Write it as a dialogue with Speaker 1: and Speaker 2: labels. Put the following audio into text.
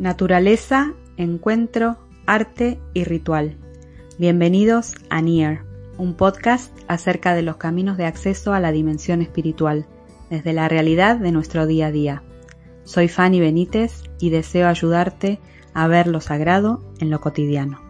Speaker 1: Naturaleza, encuentro, arte y ritual. Bienvenidos a Near, un podcast acerca de los caminos de acceso a la dimensión espiritual, desde la realidad de nuestro día a día. Soy Fanny Benítez y deseo ayudarte a ver lo sagrado en lo cotidiano.